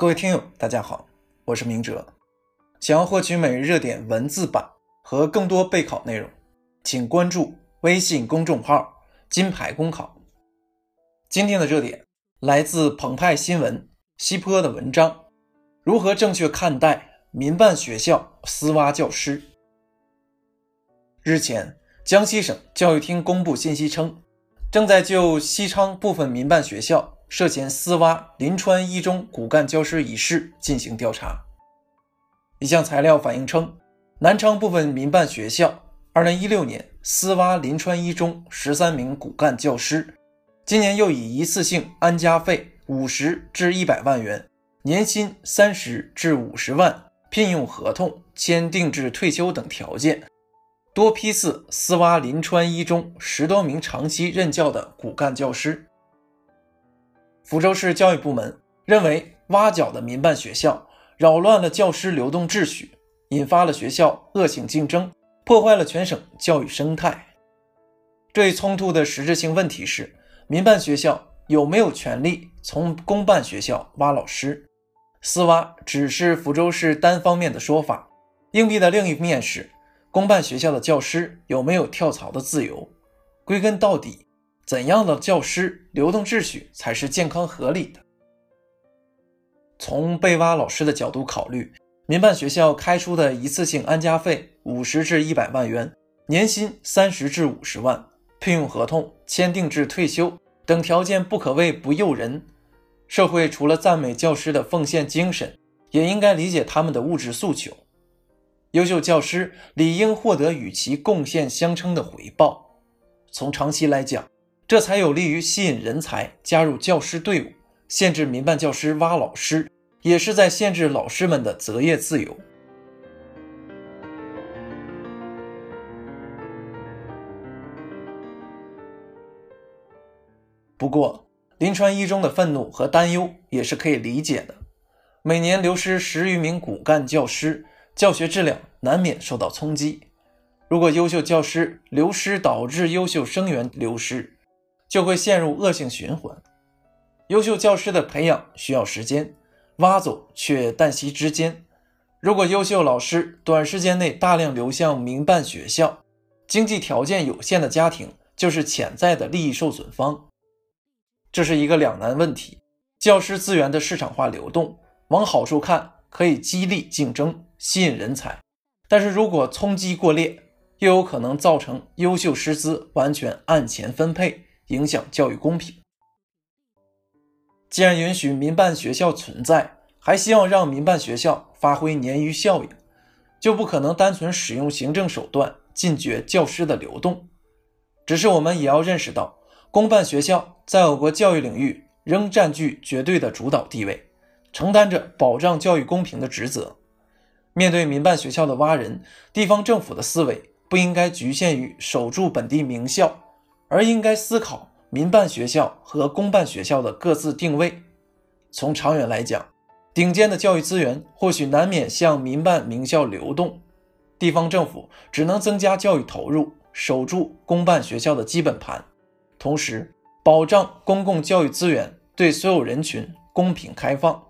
各位听友，大家好，我是明哲。想要获取每日热点文字版和更多备考内容，请关注微信公众号“金牌公考”。今天的热点来自澎湃新闻西坡的文章：如何正确看待民办学校私挖教师？日前，江西省教育厅公布信息称，正在就西昌部分民办学校。涉嫌私挖临川一中骨干教师一事进行调查。一项材料反映称，南昌部分民办学校2016年私挖临川一中十三名骨干教师，今年又以一次性安家费五十至一百万元、年薪三十至五十万、聘用合同签订至退休等条件，多批次私挖临川一中十多名长期任教的骨干教师。福州市教育部门认为，挖角的民办学校扰乱了教师流动秩序，引发了学校恶性竞争，破坏了全省教育生态。这一冲突的实质性问题是：民办学校有没有权利从公办学校挖老师？私挖只是福州市单方面的说法。硬币的另一面是，公办学校的教师有没有跳槽的自由？归根到底。怎样的教师流动秩序才是健康合理的？从被挖老师的角度考虑，民办学校开出的一次性安家费五十至一百万元，年薪三十至五十万，聘用合同签订至退休等条件不可谓不诱人。社会除了赞美教师的奉献精神，也应该理解他们的物质诉求。优秀教师理应获得与其贡献相称的回报。从长期来讲，这才有利于吸引人才加入教师队伍，限制民办教师挖老师，也是在限制老师们的择业自由。不过，临川一中的愤怒和担忧也是可以理解的。每年流失十余名骨干教师，教学质量难免受到冲击。如果优秀教师流失导致优秀生源流失，就会陷入恶性循环。优秀教师的培养需要时间，挖走却旦夕之间。如果优秀老师短时间内大量流向民办学校，经济条件有限的家庭就是潜在的利益受损方。这是一个两难问题。教师资源的市场化流动，往好处看可以激励竞争，吸引人才；但是如果冲击过烈，又有可能造成优秀师资完全按钱分配。影响教育公平。既然允许民办学校存在，还希望让民办学校发挥鲶鱼效应，就不可能单纯使用行政手段禁绝教师的流动。只是我们也要认识到，公办学校在我国教育领域仍占据绝对的主导地位，承担着保障教育公平的职责。面对民办学校的挖人，地方政府的思维不应该局限于守住本地名校。而应该思考民办学校和公办学校的各自定位。从长远来讲，顶尖的教育资源或许难免向民办名校流动，地方政府只能增加教育投入，守住公办学校的基本盘，同时保障公共教育资源对所有人群公平开放。